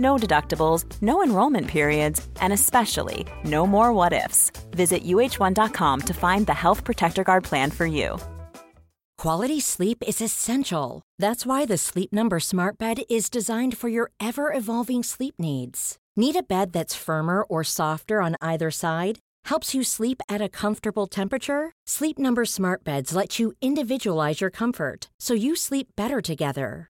No deductibles, no enrollment periods, and especially no more what ifs. Visit uh1.com to find the Health Protector Guard plan for you. Quality sleep is essential. That's why the Sleep Number Smart Bed is designed for your ever evolving sleep needs. Need a bed that's firmer or softer on either side? Helps you sleep at a comfortable temperature? Sleep Number Smart Beds let you individualize your comfort so you sleep better together.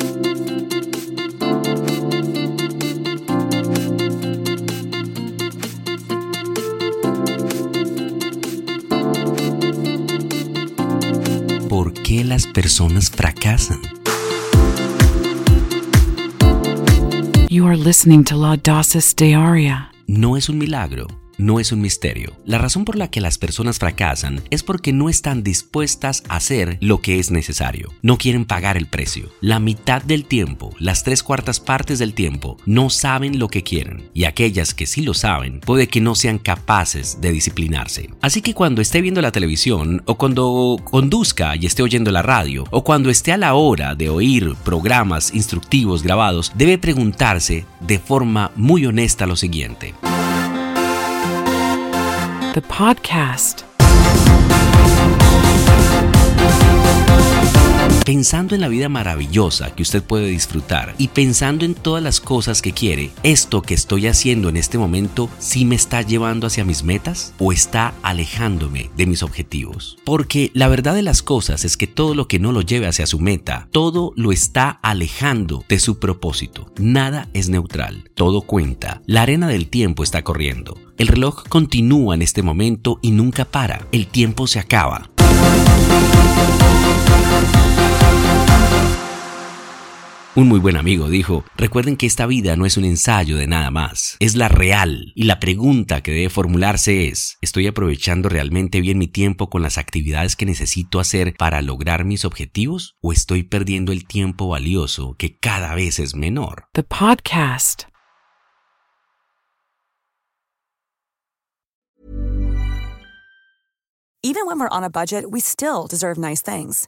qué las personas fracasan? You are listening to Laudasis de Aria. No es un milagro, no es un misterio. La razón por la que las personas fracasan es porque no están dispuestas a hacer lo que es necesario. No quieren pagar el precio. La mitad del tiempo, las tres cuartas partes del tiempo, no saben lo que quieren. Y aquellas que sí lo saben, puede que no sean capaces de disciplinarse. Así que cuando esté viendo la televisión, o cuando conduzca y esté oyendo la radio, o cuando esté a la hora de oír programas instructivos grabados, debe preguntarse de forma muy honesta lo siguiente. The podcast. Pensando en la vida maravillosa que usted puede disfrutar y pensando en todas las cosas que quiere, ¿esto que estoy haciendo en este momento sí me está llevando hacia mis metas o está alejándome de mis objetivos? Porque la verdad de las cosas es que todo lo que no lo lleve hacia su meta, todo lo está alejando de su propósito. Nada es neutral, todo cuenta. La arena del tiempo está corriendo. El reloj continúa en este momento y nunca para. El tiempo se acaba. Un muy buen amigo dijo, recuerden que esta vida no es un ensayo de nada más, es la real. Y la pregunta que debe formularse es, ¿estoy aprovechando realmente bien mi tiempo con las actividades que necesito hacer para lograr mis objetivos? ¿O estoy perdiendo el tiempo valioso que cada vez es menor? The podcast. Even when we're on a budget, we still deserve nice things.